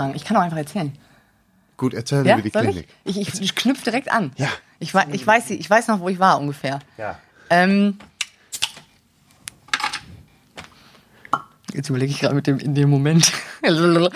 fragen. Ich kann auch einfach erzählen. Gut, erzähl Ja, über die soll Klinik. ich? Ich, ich, ich knüpfe direkt an. Ja. Ich, ich, weiß, ich weiß noch, wo ich war ungefähr. Ja. Ähm, jetzt überlege ich gerade mit dem in dem Moment.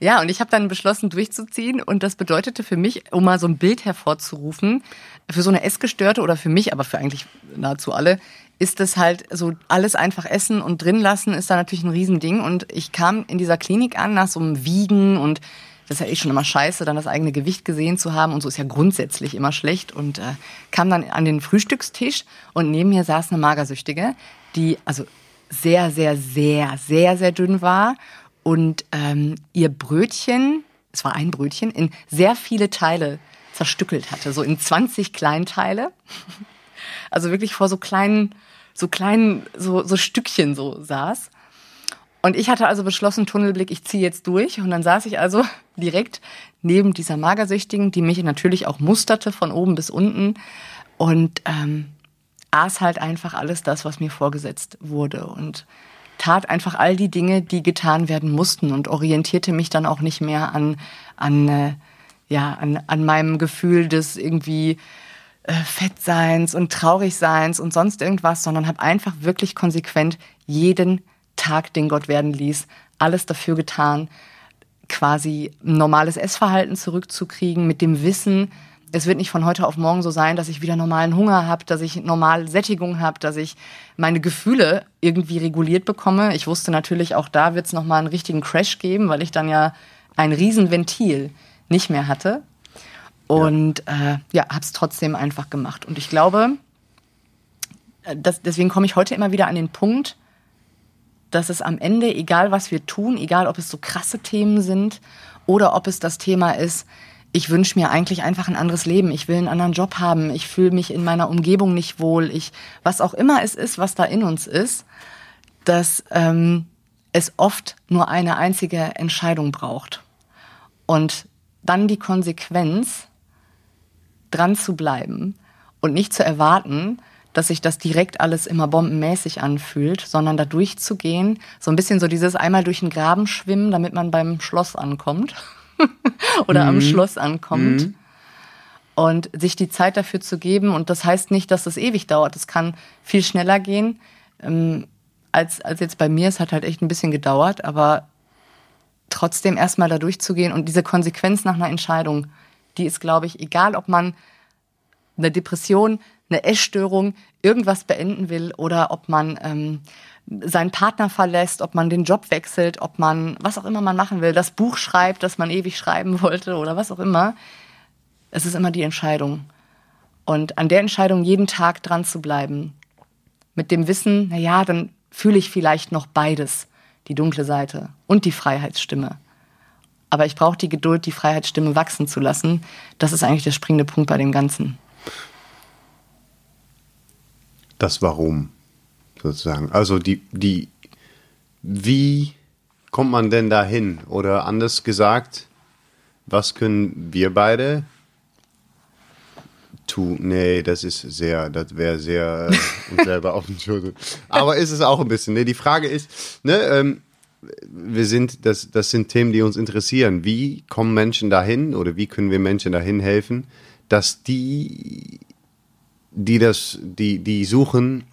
ja, und ich habe dann beschlossen, durchzuziehen. Und das bedeutete für mich, um mal so ein Bild hervorzurufen, für so eine Essgestörte oder für mich, aber für eigentlich nahezu alle, ist das halt so alles einfach essen und drin lassen ist da natürlich ein Riesending. Und ich kam in dieser Klinik an nach so einem Wiegen und das ist ja eh schon immer scheiße, dann das eigene Gewicht gesehen zu haben und so ist ja grundsätzlich immer schlecht und äh, kam dann an den Frühstückstisch und neben mir saß eine Magersüchtige, die also sehr, sehr, sehr, sehr, sehr dünn war und ähm, ihr Brötchen, es war ein Brötchen, in sehr viele Teile zerstückelt hatte, so in 20 Kleinteile. Also wirklich vor so kleinen, so kleinen, so, so Stückchen so saß. Und ich hatte also beschlossen, Tunnelblick, ich ziehe jetzt durch. Und dann saß ich also direkt neben dieser Magersüchtigen, die mich natürlich auch musterte von oben bis unten und ähm, aß halt einfach alles das, was mir vorgesetzt wurde und tat einfach all die Dinge, die getan werden mussten und orientierte mich dann auch nicht mehr an, an, äh, ja, an, an meinem Gefühl des irgendwie äh, Fettseins und Traurigseins und sonst irgendwas, sondern habe einfach wirklich konsequent jeden Tag, den Gott werden ließ, alles dafür getan, quasi ein normales Essverhalten zurückzukriegen, mit dem Wissen, es wird nicht von heute auf morgen so sein, dass ich wieder normalen Hunger habe, dass ich normale Sättigung habe, dass ich meine Gefühle irgendwie reguliert bekomme. Ich wusste natürlich, auch da wird es nochmal einen richtigen Crash geben, weil ich dann ja ein Riesenventil nicht mehr hatte. Und ja, äh, ja habe es trotzdem einfach gemacht. Und ich glaube, äh, das, deswegen komme ich heute immer wieder an den Punkt, dass es am Ende, egal was wir tun, egal ob es so krasse Themen sind oder ob es das Thema ist, ich wünsche mir eigentlich einfach ein anderes Leben. Ich will einen anderen Job haben. Ich fühle mich in meiner Umgebung nicht wohl. Ich, was auch immer es ist, was da in uns ist, dass ähm, es oft nur eine einzige Entscheidung braucht. Und dann die Konsequenz, dran zu bleiben und nicht zu erwarten, dass sich das direkt alles immer bombenmäßig anfühlt, sondern da durchzugehen, so ein bisschen so dieses einmal durch den Graben schwimmen, damit man beim Schloss ankommt oder mhm. am Schloss ankommt. Mhm. Und sich die Zeit dafür zu geben. Und das heißt nicht, dass das ewig dauert. Es kann viel schneller gehen ähm, als, als jetzt bei mir. Es hat halt echt ein bisschen gedauert, aber trotzdem erstmal da durchzugehen und diese Konsequenz nach einer Entscheidung, die ist, glaube ich, egal, ob man eine Depression, eine Essstörung, irgendwas beenden will oder ob man ähm, seinen Partner verlässt, ob man den Job wechselt, ob man, was auch immer man machen will, das Buch schreibt, das man ewig schreiben wollte oder was auch immer. Es ist immer die Entscheidung. Und an der Entscheidung jeden Tag dran zu bleiben, mit dem Wissen, na ja, dann fühle ich vielleicht noch beides, die dunkle Seite und die Freiheitsstimme. Aber ich brauche die Geduld, die Freiheitsstimme wachsen zu lassen. Das ist eigentlich der springende Punkt bei dem Ganzen. Das Warum sozusagen. Also die, die, wie kommt man denn dahin? Oder anders gesagt, was können wir beide tun? Nee, das ist sehr, das wäre sehr äh, uns selber auf den Schultern. Aber ist es auch ein bisschen. Nee, die Frage ist, ne, ähm, wir sind, das, das sind Themen, die uns interessieren. Wie kommen Menschen dahin oder wie können wir Menschen dahin helfen, dass die, die das, die, die suchen,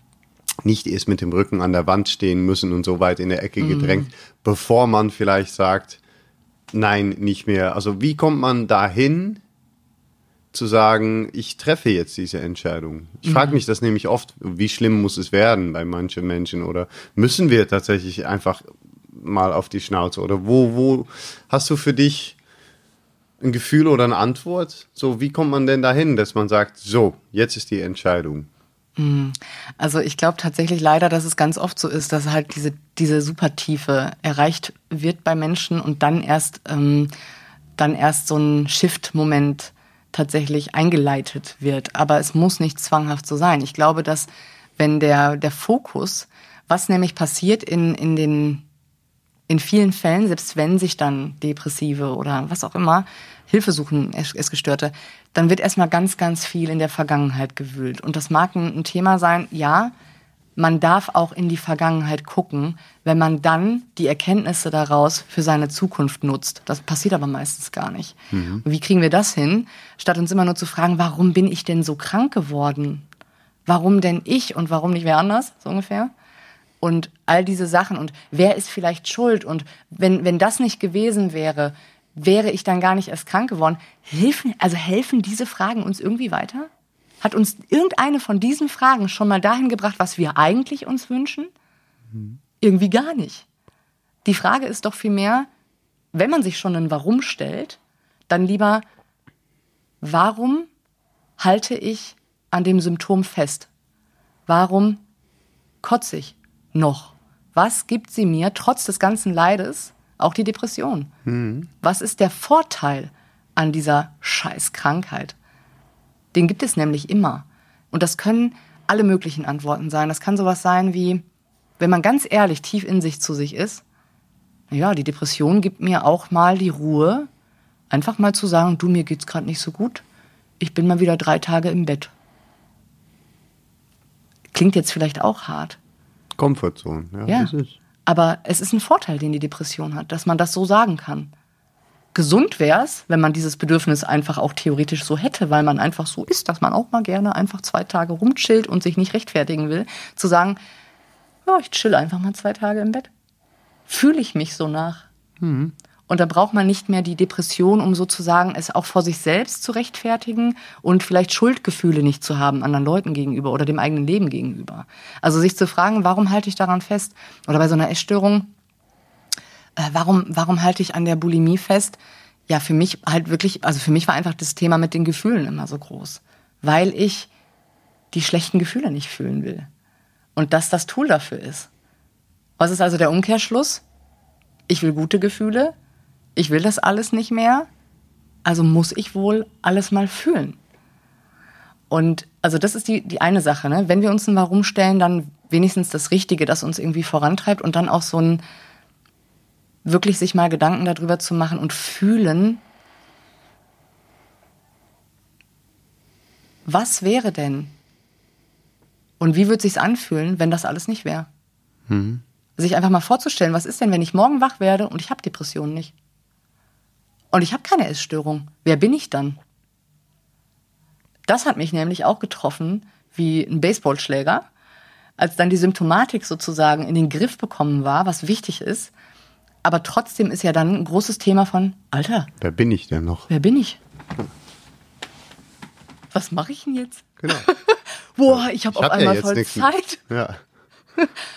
nicht erst mit dem Rücken an der Wand stehen müssen und so weit in der Ecke gedrängt, mhm. bevor man vielleicht sagt, nein, nicht mehr. Also wie kommt man dahin, zu sagen, ich treffe jetzt diese Entscheidung? Ich frage mich das nämlich oft, wie schlimm muss es werden bei manchen Menschen oder müssen wir tatsächlich einfach mal auf die Schnauze oder wo, wo hast du für dich ein Gefühl oder eine Antwort? So, wie kommt man denn dahin, dass man sagt, so, jetzt ist die Entscheidung? Also ich glaube tatsächlich leider, dass es ganz oft so ist, dass halt diese, diese Supertiefe erreicht wird bei Menschen und dann erst, ähm, dann erst so ein Shift-Moment tatsächlich eingeleitet wird. Aber es muss nicht zwanghaft so sein. Ich glaube, dass wenn der, der Fokus, was nämlich passiert in, in den in vielen Fällen, selbst wenn sich dann Depressive oder was auch immer Hilfe suchen, Essgestörte, dann wird erstmal ganz, ganz viel in der Vergangenheit gewühlt. Und das mag ein, Thema sein, ja, man darf auch in die Vergangenheit gucken, wenn man dann die Erkenntnisse daraus für seine Zukunft nutzt. Das passiert aber meistens gar nicht. Mhm. Und wie kriegen wir das hin, statt uns immer nur zu fragen, warum bin ich denn so krank geworden? Warum denn ich und warum nicht wer anders, so ungefähr? Und all diese Sachen und wer ist vielleicht schuld? Und wenn, wenn das nicht gewesen wäre, wäre ich dann gar nicht erst krank geworden? Helfen, also helfen diese Fragen uns irgendwie weiter? Hat uns irgendeine von diesen Fragen schon mal dahin gebracht, was wir eigentlich uns wünschen? Mhm. Irgendwie gar nicht. Die Frage ist doch vielmehr, wenn man sich schon ein Warum stellt, dann lieber, warum halte ich an dem Symptom fest? Warum kotze ich noch? Was gibt sie mir trotz des ganzen Leides, auch die Depression? Mhm. Was ist der Vorteil an dieser Scheißkrankheit? Den gibt es nämlich immer. Und das können alle möglichen Antworten sein. Das kann sowas sein wie, wenn man ganz ehrlich tief in sich zu sich ist, ja, die Depression gibt mir auch mal die Ruhe, einfach mal zu sagen, du, mir geht's gerade nicht so gut. Ich bin mal wieder drei Tage im Bett. Klingt jetzt vielleicht auch hart. Komfortzone, ja. ja. Aber es ist ein Vorteil, den die Depression hat, dass man das so sagen kann gesund wäre es, wenn man dieses Bedürfnis einfach auch theoretisch so hätte, weil man einfach so ist, dass man auch mal gerne einfach zwei Tage rumchillt und sich nicht rechtfertigen will, zu sagen, ja, ich chill einfach mal zwei Tage im Bett. Fühle ich mich so nach. Mhm. Und da braucht man nicht mehr die Depression, um sozusagen es auch vor sich selbst zu rechtfertigen und vielleicht Schuldgefühle nicht zu haben anderen Leuten gegenüber oder dem eigenen Leben gegenüber. Also sich zu fragen, warum halte ich daran fest? Oder bei so einer Essstörung, äh, warum, warum halte ich an der Bulimie fest? Ja, für mich halt wirklich, also für mich war einfach das Thema mit den Gefühlen immer so groß, weil ich die schlechten Gefühle nicht fühlen will. Und das das Tool dafür ist. Was ist also der Umkehrschluss? Ich will gute Gefühle, ich will das alles nicht mehr, also muss ich wohl alles mal fühlen. Und also das ist die, die eine Sache. Ne? Wenn wir uns ein Warum stellen, dann wenigstens das Richtige, das uns irgendwie vorantreibt und dann auch so ein, wirklich sich mal Gedanken darüber zu machen und fühlen, was wäre denn? Und wie würde sich's anfühlen, wenn das alles nicht wäre? Mhm. Sich einfach mal vorzustellen, was ist denn, wenn ich morgen wach werde und ich habe Depressionen nicht? Und ich habe keine Essstörung. Wer bin ich dann? Das hat mich nämlich auch getroffen wie ein Baseballschläger, als dann die Symptomatik sozusagen in den Griff bekommen war, was wichtig ist, aber trotzdem ist ja dann ein großes Thema von, Alter. Wer bin ich denn noch? Wer bin ich? Was mache ich denn jetzt? Genau. Boah, ich habe auf hab einmal ja voll Zeit. Ja.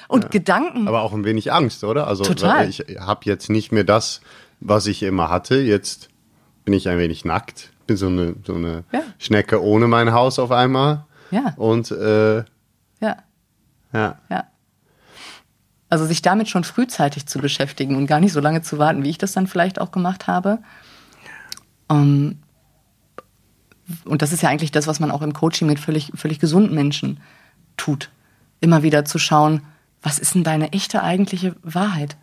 Und ja. Gedanken. Aber auch ein wenig Angst, oder? Also Total. ich habe jetzt nicht mehr das, was ich immer hatte. Jetzt bin ich ein wenig nackt. Bin so eine, so eine ja. Schnecke ohne mein Haus auf einmal. Ja. Und äh, ja. Ja. Ja. Also sich damit schon frühzeitig zu beschäftigen und gar nicht so lange zu warten, wie ich das dann vielleicht auch gemacht habe. Um, ähm, und das ist ja eigentlich das, was man auch im Coaching mit völlig, völlig gesunden Menschen tut. Immer wieder zu schauen, was ist denn deine echte eigentliche Wahrheit?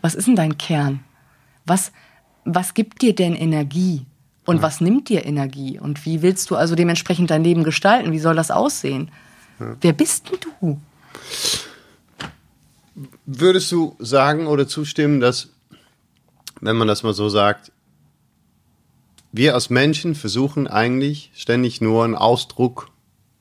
Was ist denn dein Kern? Was, was gibt dir denn Energie? Und ja. was nimmt dir Energie? Und wie willst du also dementsprechend dein Leben gestalten? Wie soll das aussehen? Ja. Wer bist denn du? Würdest du sagen oder zustimmen, dass, wenn man das mal so sagt, wir als Menschen versuchen eigentlich ständig nur einen Ausdruck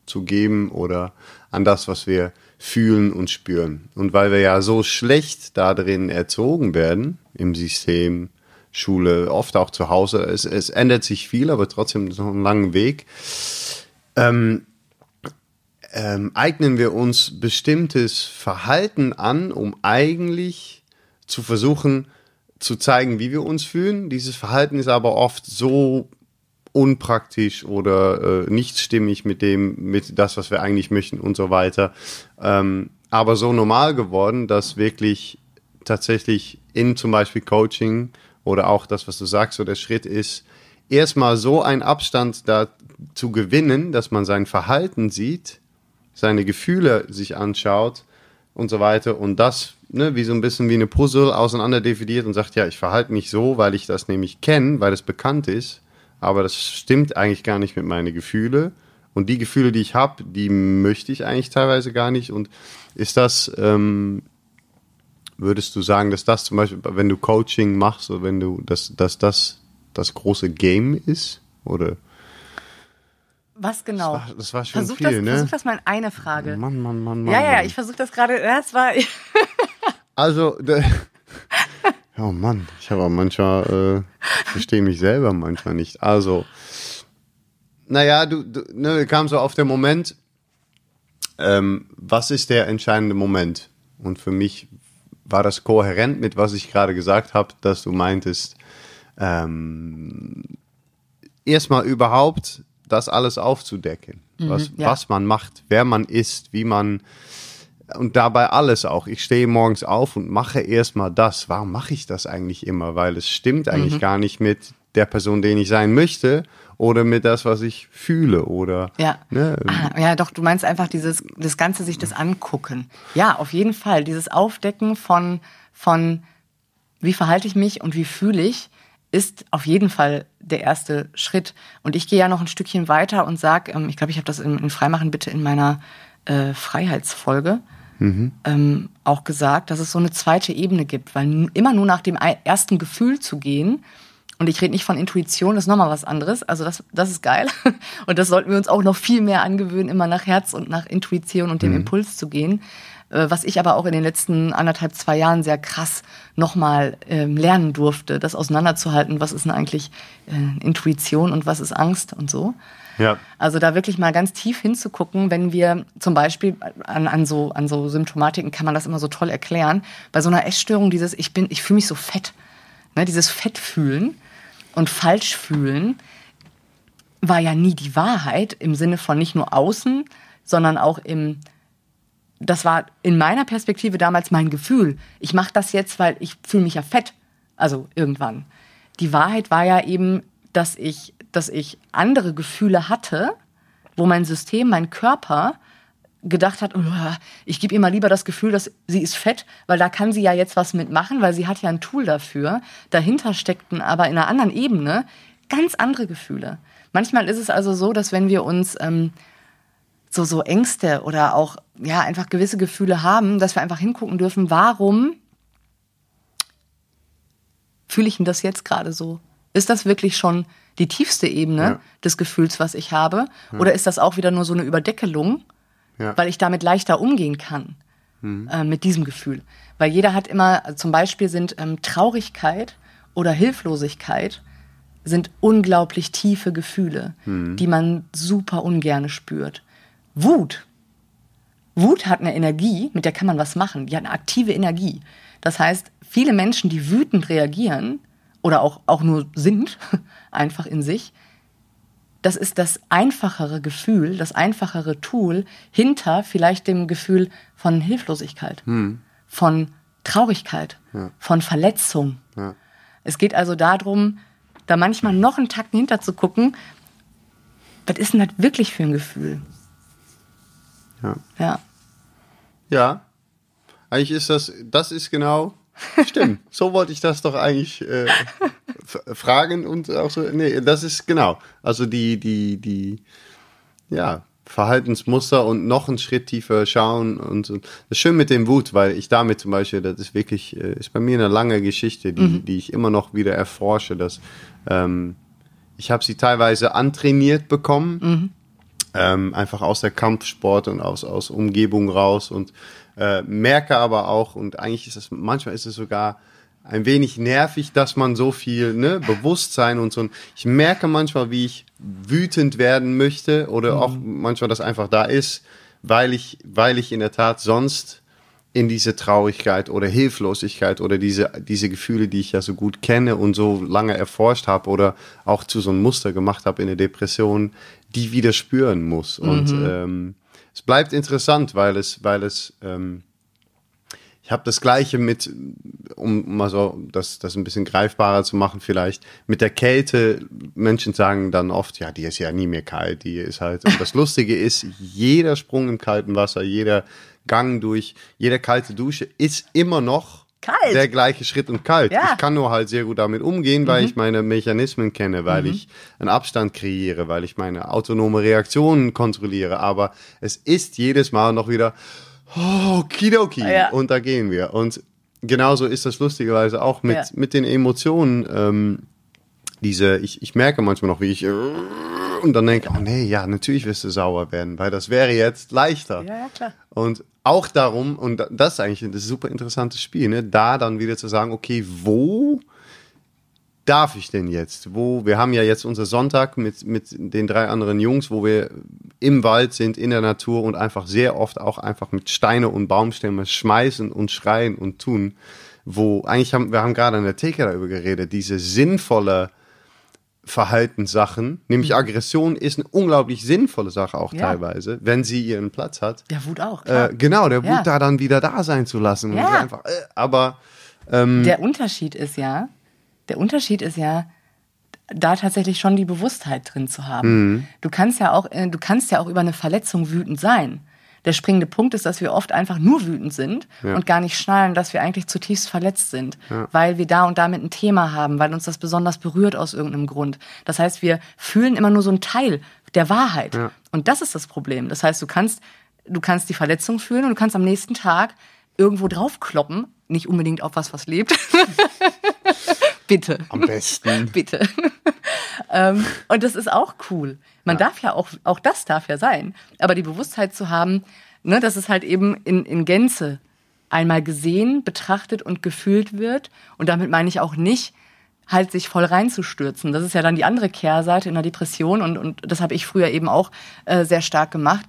zu geben oder an das, was wir fühlen und spüren. Und weil wir ja so schlecht da drin erzogen werden, im System, Schule, oft auch zu Hause, es, es ändert sich viel, aber trotzdem noch einen langen Weg. Ähm, ähm, eignen wir uns bestimmtes Verhalten an, um eigentlich zu versuchen zu zeigen, wie wir uns fühlen. Dieses Verhalten ist aber oft so unpraktisch oder äh, nicht stimmig mit dem, mit das, was wir eigentlich möchten und so weiter. Ähm, aber so normal geworden, dass wirklich tatsächlich in zum Beispiel Coaching oder auch das, was du sagst, so der Schritt ist, erstmal so einen Abstand da zu gewinnen, dass man sein Verhalten sieht seine Gefühle sich anschaut und so weiter und das ne, wie so ein bisschen wie eine Puzzle auseinander definiert und sagt, ja, ich verhalte mich so, weil ich das nämlich kenne, weil es bekannt ist, aber das stimmt eigentlich gar nicht mit meinen Gefühlen Und die Gefühle, die ich habe, die möchte ich eigentlich teilweise gar nicht. Und ist das, ähm, würdest du sagen, dass das zum Beispiel, wenn du Coaching machst, oder wenn du, dass, dass das das große Game ist? Oder? Was genau? Das war, das war schon versuch viel, das, ne? Versuch das mal in eine Frage. Mann, Mann, Mann, Mann. ja, ja, ich versuche das gerade. Das war. Also, oh Mann, ich habe auch manchmal, äh, verstehe mich selber manchmal nicht. Also, naja, du, du ne, kam so auf den Moment, ähm, was ist der entscheidende Moment? Und für mich war das kohärent mit, was ich gerade gesagt habe, dass du meintest, ähm, erstmal überhaupt das alles aufzudecken, was, ja. was man macht, wer man ist, wie man und dabei alles auch. Ich stehe morgens auf und mache erstmal das. Warum mache ich das eigentlich immer? Weil es stimmt eigentlich gar nicht mit der Person, den ich sein möchte oder mit das, was ich fühle oder Ja. ne, Ah, ja, doch, du meinst einfach dieses, das Ganze sich das angucken. Ja, auf jeden Fall. Dieses Aufdecken von, von wie verhalte ich mich und wie fühle ich, ist auf jeden Fall der erste Schritt. Und ich gehe ja noch ein Stückchen weiter und sage, ähm, ich glaube, ich habe das in, in Freimachen bitte in meiner äh, Freiheitsfolge ähm, auch gesagt, dass es so eine zweite Ebene gibt, weil immer nur nach dem ersten Gefühl zu gehen, und ich rede nicht von Intuition, das ist nochmal was anderes. Also das, das ist geil. Und das sollten wir uns auch noch viel mehr angewöhnen, immer nach Herz und nach Intuition und dem Impuls zu gehen. Äh, Was ich aber auch in den letzten anderthalb, zwei Jahren sehr krass nochmal ähm, lernen durfte, das auseinanderzuhalten, was ist denn eigentlich äh, Intuition und was ist Angst und so. Ja, Also da wirklich mal ganz tief hinzugucken, wenn wir zum Beispiel an, an, so, an so Symptomatiken kann man das immer so toll erklären. Bei so einer Essstörung dieses, ich bin, ich fühle mich so fett, ne, dieses Fettfühlen und Falschfühlen war ja nie die Wahrheit im Sinne von nicht nur außen, sondern auch im, das war in meiner Perspektive damals mein Gefühl. Ich mache das jetzt, weil ich fühle mich ja fett. Also irgendwann. Die Wahrheit war ja eben, dass ich, dass ich andere Gefühle hatte, wo mein System, mein Körper gedacht hat, "Uah, ich gebe ihr mal lieber das Gefühl, dass sie ist fett, weil da kann sie ja jetzt was mitmachen, weil sie hat ja ein Tool dafür. Dahinter steckten aber in einer anderen Ebene ganz andere Gefühle. Manchmal ist es also so, dass wenn wir uns ähm, so, so Ängste oder auch ja, einfach gewisse Gefühle haben, dass wir einfach hingucken dürfen, warum fühle ich denn das jetzt gerade so? Ist das wirklich schon die tiefste Ebene Ja. des Gefühls, was ich habe? Oder ist das auch wieder nur so eine Überdeckelung, Ja. weil ich damit leichter umgehen kann äh, mit diesem Gefühl? Weil jeder hat immer, also zum Beispiel sind ähm, Traurigkeit oder Hilflosigkeit sind unglaublich tiefe Gefühle, die man super ungerne spürt. Wut Wut hat eine Energie, mit der kann man was machen. Die hat eine aktive Energie. Das heißt, viele Menschen, die wütend reagieren oder auch, auch nur sind, einfach in sich, das ist das einfachere Gefühl, das einfachere Tool hinter vielleicht dem Gefühl von Hilflosigkeit, von Traurigkeit, von Verletzung. Ja. Es geht also darum, da manchmal noch einen Takt hinter zu gucken, was ist denn das wirklich für ein Gefühl? ja. Ja. Ja, eigentlich ist das, das ist genau, stimmt. so wollte ich das doch eigentlich äh, fragen und auch so, nee, das ist genau. Also die, die, die, ja, Verhaltensmuster und noch einen Schritt tiefer schauen und so. Das ist schön mit dem Wut, weil ich damit zum Beispiel, das ist wirklich, äh, ist bei mir eine lange Geschichte, die, die ich immer noch wieder erforsche, dass ähm, ich habe sie teilweise antrainiert bekommen, ähm, einfach aus der Kampfsport und aus, aus Umgebung raus und äh, merke aber auch, und eigentlich ist es, manchmal ist es sogar ein wenig nervig, dass man so viel ne, Bewusstsein und so. Ich merke manchmal, wie ich wütend werden möchte oder auch manchmal, dass einfach da ist, weil ich, weil ich in der Tat sonst in diese Traurigkeit oder Hilflosigkeit oder diese, diese Gefühle, die ich ja so gut kenne und so lange erforscht habe oder auch zu so einem Muster gemacht habe in der Depression, die wieder spüren muss. Und ähm, es bleibt interessant, weil es, weil es, ähm, ich habe das Gleiche mit, um mal so das, das ein bisschen greifbarer zu machen, vielleicht mit der Kälte. Menschen sagen dann oft, ja, die ist ja nie mehr kalt, die ist halt. Und das Lustige ist, jeder Sprung im kalten Wasser, jeder Gang durch, jede kalte Dusche ist immer noch Kalt. der gleiche Schritt und kalt. Ja. Ich kann nur halt sehr gut damit umgehen, weil ich meine Mechanismen kenne, weil ich einen Abstand kreiere, weil ich meine autonome Reaktionen kontrolliere. Aber es ist jedes Mal noch wieder, oh, Kidoki. Ja. Und da gehen wir. Und genauso ist das lustigerweise auch mit, Ja. mit den Emotionen. Ähm, diese, ich, ich merke manchmal noch, wie ich und dann denke, oh nee, ja, natürlich wirst du sauer werden, weil das wäre jetzt leichter. Ja, ja, klar. Und auch darum, und das ist eigentlich ein super interessantes Spiel, ne, da dann wieder zu sagen, okay, wo darf ich denn jetzt? Wo, wir haben ja jetzt unser Sonntag mit, mit den drei anderen Jungs, wo wir im Wald sind, in der Natur und einfach sehr oft auch einfach mit Steine und Baumstämme schmeißen und schreien und tun. Wo eigentlich haben, wir haben gerade an der Theke darüber geredet, diese sinnvolle Verhaltenssachen, nämlich Aggression ist eine unglaublich sinnvolle Sache auch Ja. teilweise, wenn sie ihren Platz hat. Ja, Wut auch. Äh, genau, der Wut Ja. da dann wieder da sein zu lassen. Ja. Einfach, äh, aber ähm, Der Unterschied ist ja, der Unterschied ist ja, da tatsächlich schon die Bewusstheit drin zu haben. Du kannst ja auch, äh, du kannst ja auch über eine Verletzung wütend sein. Der springende Punkt ist, dass wir oft einfach nur wütend sind Ja. und gar nicht schnallen, dass wir eigentlich zutiefst verletzt sind, weil wir da und damit ein Thema haben, weil uns das besonders berührt aus irgendeinem Grund. Das heißt, wir fühlen immer nur so einen Teil der Wahrheit. Ja. Und das ist das Problem. Das heißt, du kannst, du kannst die Verletzung fühlen und du kannst am nächsten Tag irgendwo draufkloppen, nicht unbedingt auf was, was lebt. Bitte. am besten. Bitte. ähm, und das ist auch cool. Man darf ja auch, auch das darf ja sein. Aber die Bewusstheit zu haben, ne, dass es halt eben in, in Gänze einmal gesehen, betrachtet und gefühlt wird. Und damit meine ich auch nicht, halt sich voll reinzustürzen. Das ist ja dann die andere Kehrseite in der Depression und, und das habe ich früher eben auch äh, sehr stark gemacht,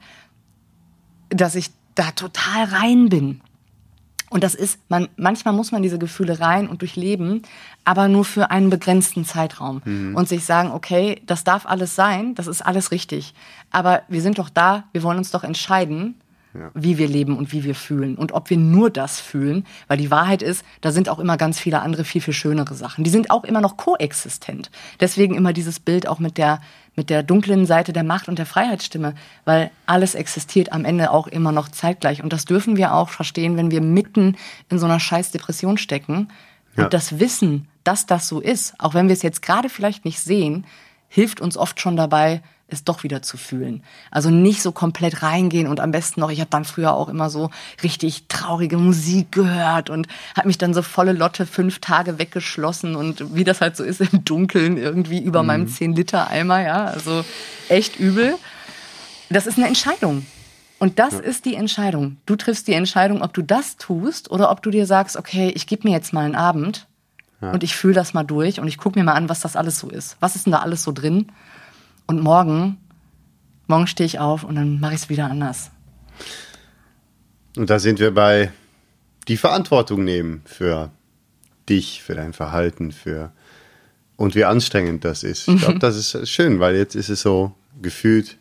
dass ich da total rein bin. Und das ist, man, manchmal muss man diese Gefühle rein und durchleben, aber nur für einen begrenzten Zeitraum. Und sich sagen, okay, das darf alles sein, das ist alles richtig. Aber wir sind doch da, wir wollen uns doch entscheiden, Ja. wie wir leben und wie wir fühlen. Und ob wir nur das fühlen, weil die Wahrheit ist, da sind auch immer ganz viele andere, viel, viel schönere Sachen. Die sind auch immer noch koexistent. Deswegen immer dieses Bild auch mit der, mit der dunklen Seite der Macht und der Freiheitsstimme, weil alles existiert am Ende auch immer noch zeitgleich. Und das dürfen wir auch verstehen, wenn wir mitten in so einer scheiß Depression stecken. Ja. Und das Wissen, dass das so ist, auch wenn wir es jetzt gerade vielleicht nicht sehen, hilft uns oft schon dabei, es doch wieder zu fühlen. Also nicht so komplett reingehen und am besten noch, ich habe dann früher auch immer so richtig traurige Musik gehört und habe mich dann so volle Lotte fünf Tage weggeschlossen und wie das halt so ist im Dunkeln irgendwie über meinem 10-Liter-Eimer, ja, also echt übel. Das ist eine Entscheidung. Und das ist die Entscheidung. Du triffst die Entscheidung, ob du das tust oder ob du dir sagst, okay, ich gebe mir jetzt mal einen Abend und ich fühle das mal durch und ich gucke mir mal an, was das alles so ist. Was ist denn da alles so drin? Und morgen, morgen stehe ich auf und dann mache ich es wieder anders. Und da sind wir bei die Verantwortung nehmen für dich, für dein Verhalten, für und wie anstrengend das ist. Ich glaube, das ist schön, weil jetzt ist es so gefühlt,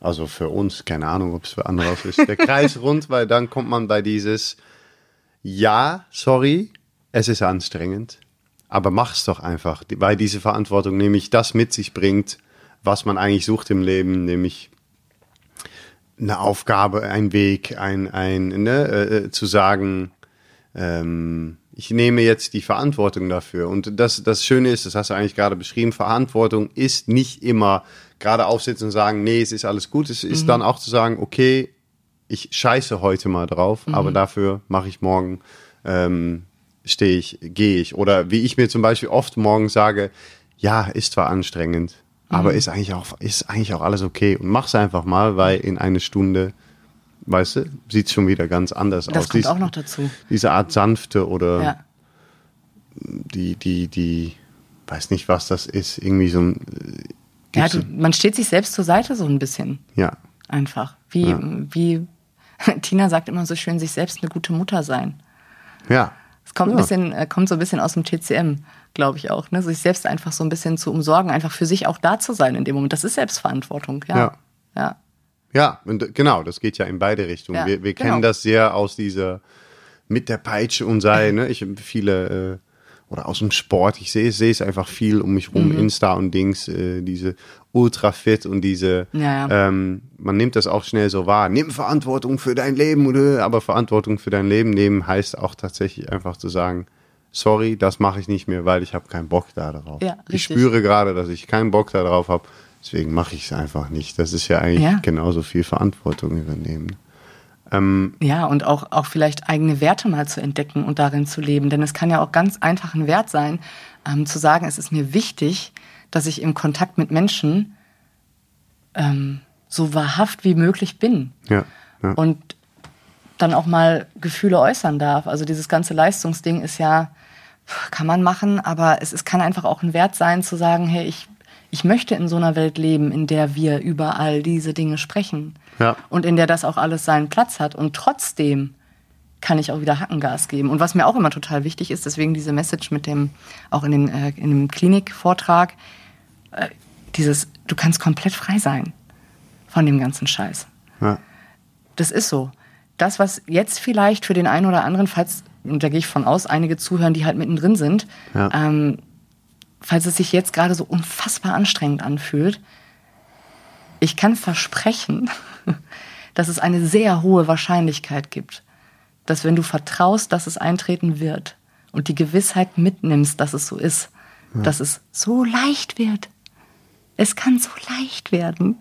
also für uns, keine Ahnung, ob es für andere auch ist, der Kreis rund, weil dann kommt man bei dieses Ja, sorry, es ist anstrengend, aber mach's doch einfach, weil diese Verantwortung nämlich das mit sich bringt, was man eigentlich sucht im Leben, nämlich eine Aufgabe, ein Weg, ein, ein ne, äh, zu sagen, ähm, ich nehme jetzt die Verantwortung dafür. Und das, das Schöne ist, das hast du eigentlich gerade beschrieben, Verantwortung ist nicht immer gerade aufsitzen und sagen, nee, es ist alles gut. Es ist dann auch zu sagen, okay, ich scheiße heute mal drauf, aber dafür mache ich morgen, ähm, stehe ich, gehe ich. Oder wie ich mir zum Beispiel oft morgens sage, ja, ist zwar anstrengend, aber ist eigentlich auch, ist eigentlich auch alles okay. Und mach's einfach mal, weil in eine Stunde, weißt du, sieht schon wieder ganz anders Das aus. kommt Dies- auch noch dazu. Diese Art sanfte oder Ja. die, die, die, weiß nicht, was das ist, irgendwie so ein, äh, Ja, du, man steht sich selbst zur Seite so ein bisschen. ja, Einfach. Wie, Ja. wie Tina sagt immer so schön, sich selbst eine gute Mutter sein. ja, Es kommt, ein Ja. bisschen, äh, kommt so ein bisschen aus dem TCM, glaube ich auch. Ne? Sich selbst einfach so ein bisschen zu umsorgen, einfach für sich auch da zu sein in dem Moment. Das ist Selbstverantwortung, ja. Ja. ja. Ja, und genau, das geht ja in beide Richtungen. Ja, wir wir genau. kennen das sehr aus dieser mit der Peitsche und sei, ne? Ich viele äh, oder aus dem Sport. Ich sehe, sehe es einfach viel um mich rum, Insta und Dings, äh, diese ultra fit und diese, Ja, ja. Ähm, man nimmt das auch schnell so wahr. Nimm Verantwortung für dein Leben, oder? aber Verantwortung für dein Leben nehmen heißt auch tatsächlich einfach zu sagen, sorry, das mache ich nicht mehr, weil ich habe keinen Bock da drauf. Ja, ich spüre gerade, dass ich keinen Bock da drauf habe, deswegen mache ich es einfach nicht. Das ist ja eigentlich Ja. genauso viel Verantwortung übernehmen. Ja, und auch, auch vielleicht eigene Werte mal zu entdecken und darin zu leben. Denn es kann ja auch ganz einfach ein Wert sein, ähm, zu sagen, es ist mir wichtig, dass ich im Kontakt mit Menschen ähm, so wahrhaft wie möglich bin. Ja, ja. Und dann auch mal Gefühle äußern darf. Also dieses ganze Leistungsding ist ja, kann man machen, aber es, es kann einfach auch ein Wert sein zu sagen, hey, ich, ich möchte in so einer Welt leben, in der wir über all diese Dinge sprechen. Ja. Und in der das auch alles seinen Platz hat. Und trotzdem kann ich auch wieder Hackengas geben. Und was mir auch immer total wichtig ist, deswegen diese Message mit dem, auch in, den, äh, in dem Klinikvortrag, äh, dieses, du kannst komplett frei sein von dem ganzen Scheiß. ja. Das ist so. Das, was jetzt vielleicht für den einen oder anderen, falls, und da gehe ich von aus, einige zuhören, die halt mittendrin sind, Ja. ähm, falls es sich jetzt gerade so unfassbar anstrengend anfühlt, ich kann versprechen, dass es eine sehr hohe Wahrscheinlichkeit gibt, dass wenn du vertraust, dass es eintreten wird und die Gewissheit mitnimmst, dass es so ist, dass es so leicht wird. Es kann so leicht werden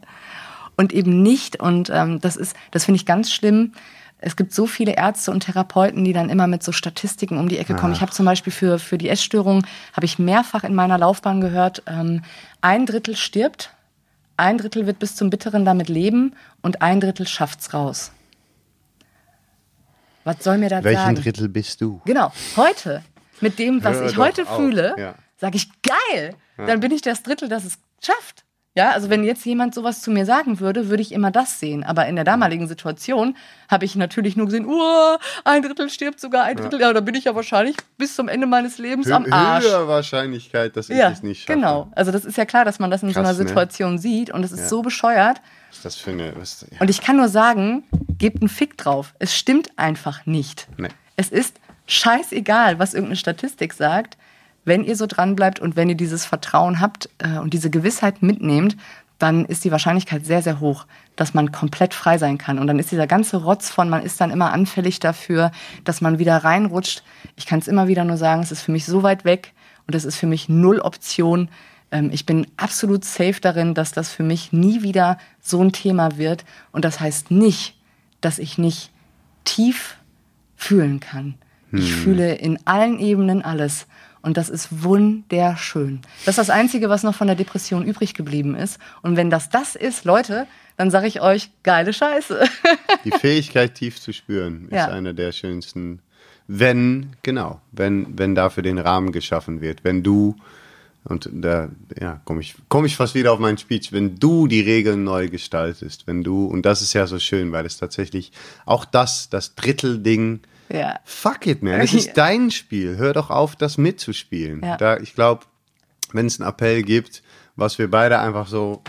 und eben nicht. Und ähm, das ist, das finde ich ganz schlimm. Es gibt so viele Ärzte und Therapeuten, die dann immer mit so Statistiken um die Ecke kommen. Ich habe zum Beispiel für, für die Essstörung, habe ich mehrfach in meiner Laufbahn gehört, ähm, ein Drittel stirbt, ein Drittel wird bis zum Bitteren damit leben und ein Drittel schafft's raus. Was soll mir das Welchen sagen? Drittel bist du? Genau, heute, mit dem, was Hör ich heute auf, fühle, ja. sage ich, geil, dann bin ich das Drittel, das es schafft. Ja, also wenn jetzt jemand sowas zu mir sagen würde, würde ich immer das sehen. Aber in der damaligen Situation habe ich natürlich nur gesehen, uh, ein Drittel stirbt sogar, ein Drittel, ja, da bin ich ja wahrscheinlich bis zum Ende meines Lebens am Arsch. Höhere Wahrscheinlichkeit, dass ich Ja, es nicht schaffe. genau. Also das ist ja klar, dass man das in so Krass, einer ne? Situation sieht und es ist Ja. so bescheuert. Was ist das für eine. Was, ja. Und ich kann nur sagen, gebt einen Fick drauf. Es stimmt einfach nicht. Nee. Es ist scheißegal, was irgendeine Statistik sagt. Wenn ihr so dran bleibt und wenn ihr dieses Vertrauen habt äh, und diese Gewissheit mitnehmt, dann ist die Wahrscheinlichkeit sehr, sehr hoch, dass man komplett frei sein kann. Und dann ist dieser ganze Rotz von, man ist dann immer anfällig dafür, dass man wieder reinrutscht. Ich kann es immer wieder nur sagen, es ist für mich so weit weg und es ist für mich null Option. Ähm, ich bin absolut safe darin, dass das für mich nie wieder so ein Thema wird. Und das heißt nicht, dass ich nicht tief fühlen kann. Ich fühle in allen Ebenen alles. Und das ist wunderschön. Das ist das Einzige, was noch von der Depression übrig geblieben ist. Und wenn das das ist, Leute, dann sage ich euch, geile Scheiße. Die Fähigkeit, tief zu spüren, Ja. ist einer der schönsten. Wenn, genau, wenn, wenn dafür den Rahmen geschaffen wird, wenn du, und da ja, komme ich, komm ich fast wieder auf meinen Speech, wenn du die Regeln neu gestaltest, wenn du, und das ist ja so schön, weil es tatsächlich auch das, das Drittelding, ja. fuck it, man, es ist dein Spiel, hör doch auf, das mitzuspielen. Ja. Da, ich glaube, wenn es einen Appell gibt, was wir beide einfach so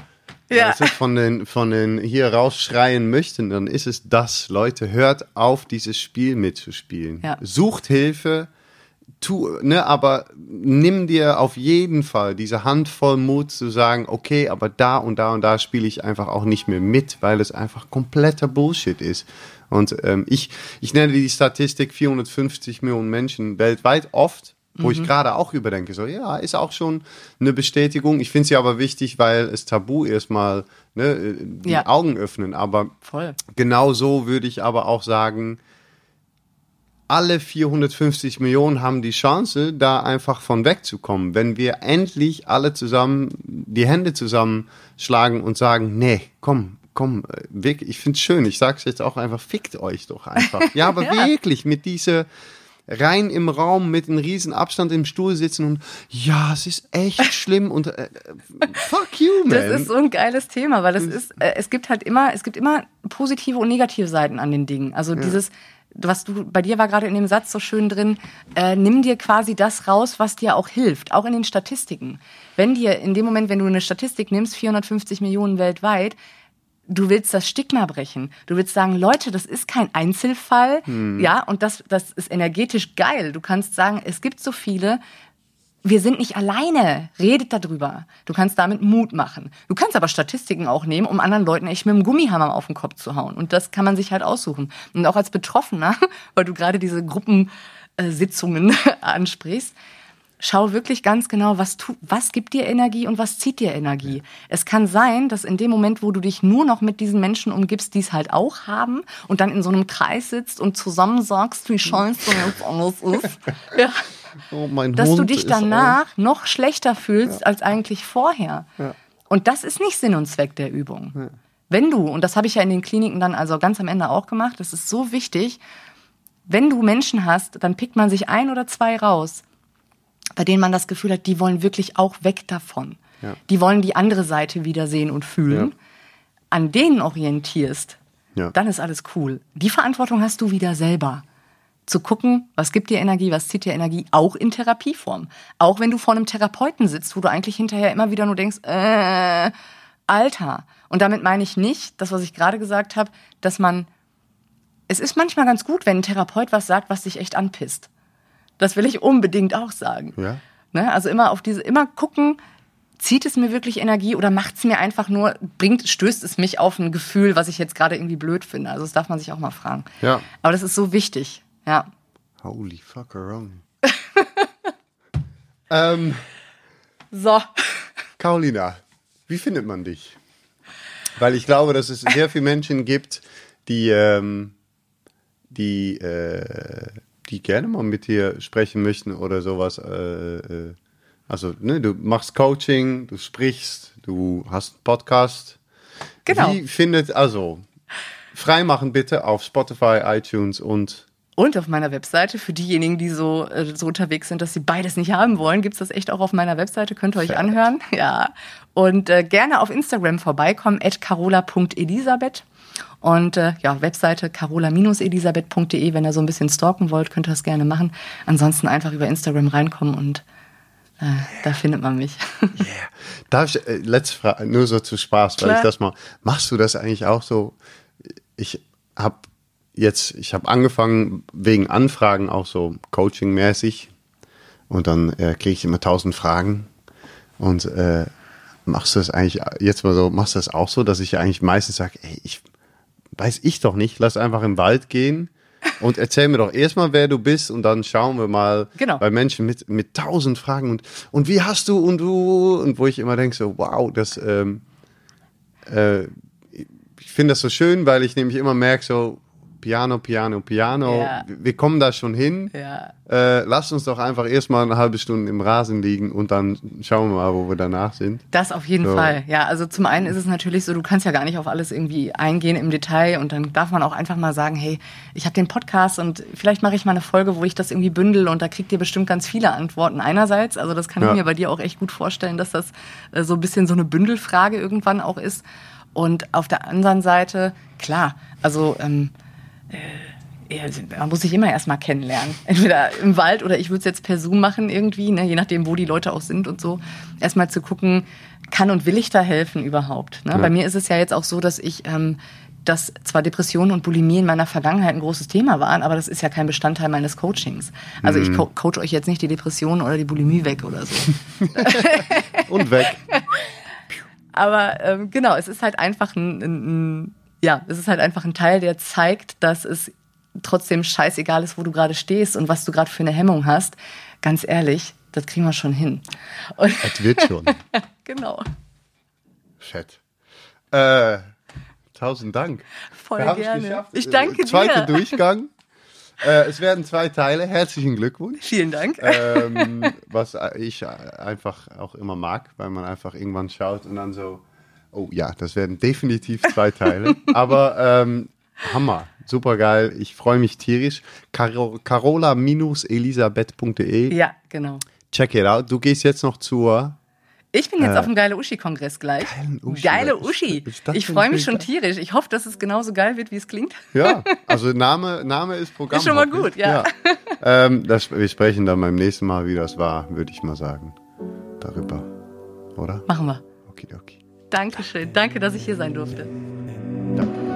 Ja. weißt du, von den, von den hier rausschreien möchten, dann ist es das. Leute, hört auf, dieses Spiel mitzuspielen. Ja. Sucht Hilfe, tu, ne, aber nimm dir auf jeden Fall diese Handvoll Mut zu sagen, okay, aber da und da und da spiele ich einfach auch nicht mehr mit, weil es einfach kompletter Bullshit ist. Und ähm, ich, ich nenne die Statistik 450 Millionen Menschen weltweit oft, wo Mhm. ich gerade auch überdenke, so ja, ist auch schon eine Bestätigung. Ich finde sie aber wichtig, weil es Tabu erstmal ne, die Ja. Augen öffnen. Aber Voll. genau so würde ich aber auch sagen, alle 450 Millionen haben die Chance, da einfach von wegzukommen. Wenn wir endlich alle zusammen die Hände zusammenschlagen und sagen, nee, komm, komm, äh, wirklich, ich finde es schön, ich sag's jetzt auch einfach, fickt euch doch einfach. Ja, aber Ja. wirklich, mit dieser rein im Raum mit einem riesen Abstand im Stuhl sitzen und ja, es ist echt schlimm und äh, fuck you, man. Das ist so ein geiles Thema, weil es ist, äh, es gibt halt immer, es gibt immer positive und negative Seiten an den Dingen. Also dieses, was du, bei dir war gerade in dem Satz so schön drin, äh, nimm dir quasi das raus, was dir auch hilft, auch in den Statistiken. Wenn dir in dem Moment, wenn du eine Statistik nimmst, 450 Millionen weltweit, du willst das Stigma brechen. Du willst sagen, Leute, das ist kein Einzelfall, ja, und das, das ist energetisch geil. Du kannst sagen, es gibt so viele, wir sind nicht alleine. Redet darüber. Du kannst damit Mut machen. Du kannst aber Statistiken auch nehmen, um anderen Leuten echt mit dem Gummihammer auf den Kopf zu hauen. Und das kann man sich halt aussuchen. Und auch als Betroffener, weil du gerade diese Gruppensitzungen ansprichst, schau wirklich ganz genau, was, tu, was gibt dir Energie und was zieht dir Energie. Es kann sein, dass in dem Moment, wo du dich nur noch mit diesen Menschen umgibst, die es halt auch haben und dann in so einem Kreis sitzt und zusammen sagst, wie scheiße jetzt anders ist, ja, Oh, dass Hund du dich danach noch schlechter fühlst als eigentlich vorher. Ja. Und das ist nicht Sinn und Zweck der Übung. Wenn du, und das habe ich ja in den Kliniken dann also ganz am Ende auch gemacht, das ist so wichtig, wenn du Menschen hast, dann pickt man sich ein oder zwei raus, bei denen man das Gefühl hat, die wollen wirklich auch weg davon. Ja. Die wollen die andere Seite wiedersehen und fühlen. Ja. An denen orientierst, Ja. dann ist alles cool. Die Verantwortung hast du wieder selber. Zu gucken, was gibt dir Energie, was zieht dir Energie, auch in Therapieform. Auch wenn du vor einem Therapeuten sitzt, wo du eigentlich hinterher immer wieder nur denkst, äh, Alter. Und damit meine ich nicht, das, was ich gerade gesagt habe, dass man, es ist manchmal ganz gut, wenn ein Therapeut was sagt, was dich echt anpisst. Das will ich unbedingt auch sagen. Ja. Ne? Also immer auf diese, immer gucken, zieht es mir wirklich Energie oder macht es mir einfach nur, bringt, stößt es mich auf ein Gefühl, was ich jetzt gerade irgendwie blöd finde. Also das darf man sich auch mal fragen. Ja. Aber das ist so wichtig. Ja. Holy fuck around. ähm, So. Carolina, wie findet man dich? Weil ich glaube, dass es sehr viele Menschen gibt, die, ähm, die, äh, die gerne mal mit dir sprechen möchten oder sowas. Äh, äh, also, ne, du machst Coaching, du sprichst, du hast einen Podcast. Genau. Wie findet, also, freimachen bitte auf Spotify, iTunes und Und auf meiner Webseite, für diejenigen, die so, äh, so unterwegs sind, dass sie beides nicht haben wollen, gibt's das echt auch auf meiner Webseite, könnt ihr euch Fett. anhören. Ja. Und äh, gerne auf Instagram vorbeikommen, at carola.elisabeth. Und äh, ja, Webseite carola-elisabeth.de, wenn ihr so ein bisschen stalken wollt, könnt ihr das gerne machen. Ansonsten einfach über Instagram reinkommen und äh, da findet man mich. Darf ich, äh, letzte Frage, nur so zu Spaß, weil Klar. ich das mal, machst du das eigentlich auch so? Ich habe jetzt, ich habe angefangen wegen Anfragen auch so Coaching-mäßig und dann äh, kriege ich immer tausend Fragen und äh, machst du das eigentlich jetzt mal so, machst du das auch so, dass ich eigentlich meistens sage, ey, ich weiß ich doch nicht, lass einfach im Wald gehen und erzähl mir doch erstmal, wer du bist und dann schauen wir mal Genau. bei Menschen mit, mit tausend Fragen und, und wie hast du und du und wo ich immer denke so, wow, das, ähm, äh, ich finde das so schön, weil ich nämlich immer merke so, Piano, Piano, Piano, Ja. wir kommen da schon hin. ja. Äh, lass uns doch einfach erstmal eine halbe Stunde im Rasen liegen und dann schauen wir mal, wo wir danach sind. Das auf jeden So. Fall. Ja, also zum einen ist es natürlich so, du kannst ja gar nicht auf alles irgendwie eingehen im Detail und dann darf man auch einfach mal sagen, hey, ich habe den Podcast und vielleicht mache ich mal eine Folge, wo ich das irgendwie bündel und da kriegt ihr bestimmt ganz viele Antworten einerseits. Also das kann Ja. ich mir bei dir auch echt gut vorstellen, dass das äh, so ein bisschen so eine Bündelfrage irgendwann auch ist. Und auf der anderen Seite, klar, also ähm, man muss sich immer erstmal kennenlernen. Entweder im Wald oder ich würde es jetzt per Zoom machen irgendwie, ne, je nachdem, wo die Leute auch sind und so. Erstmal zu gucken, kann und will ich da helfen überhaupt. Ne? Ja. Bei mir ist es ja jetzt auch so, dass ich, ähm, dass zwar Depressionen und Bulimie in meiner Vergangenheit ein großes Thema waren, aber das ist ja kein Bestandteil meines Coachings. Also ich co coach euch jetzt nicht die Depression oder die Bulimie weg oder so. Und weg. Aber ähm, genau, es ist halt einfach ein, ein, ein, ja, es ist halt einfach ein Teil, der zeigt, dass es trotzdem scheißegal ist, wo du gerade stehst und was du gerade für eine Hemmung hast. Ganz ehrlich, das kriegen wir schon hin. Und Es wird schon. genau, Fett. Äh, tausend Dank. voll haben's gerne. geschafft. Ich danke Äh, Zweiter dir. Durchgang. Äh, es werden zwei Teile. Herzlichen Glückwunsch. Vielen Dank. ähm, was ich einfach auch immer mag, weil man einfach irgendwann schaut und dann so, oh ja, das werden definitiv zwei Teile. Aber ähm, Hammer, super geil. Ich freue mich tierisch. Caro Carola-elisabeth.de. Ja, genau. Check it out. Du gehst jetzt noch zur. Ich bin jetzt auf dem Geile Uschi-Kongress gleich. Uschi. Geile Uschi. Ich denn freue mich schon tierisch. Ich hoffe, dass es genauso geil wird, wie es klingt. Ja, also Name, Name ist Programm. Ist schon mal ich. gut, ja. Ähm, das, wir sprechen dann beim nächsten Mal, wie das war, würde ich mal sagen. Darüber. Oder? Machen wir. Okidoki. Dankeschön. Danke, dass ich hier sein durfte. Ja.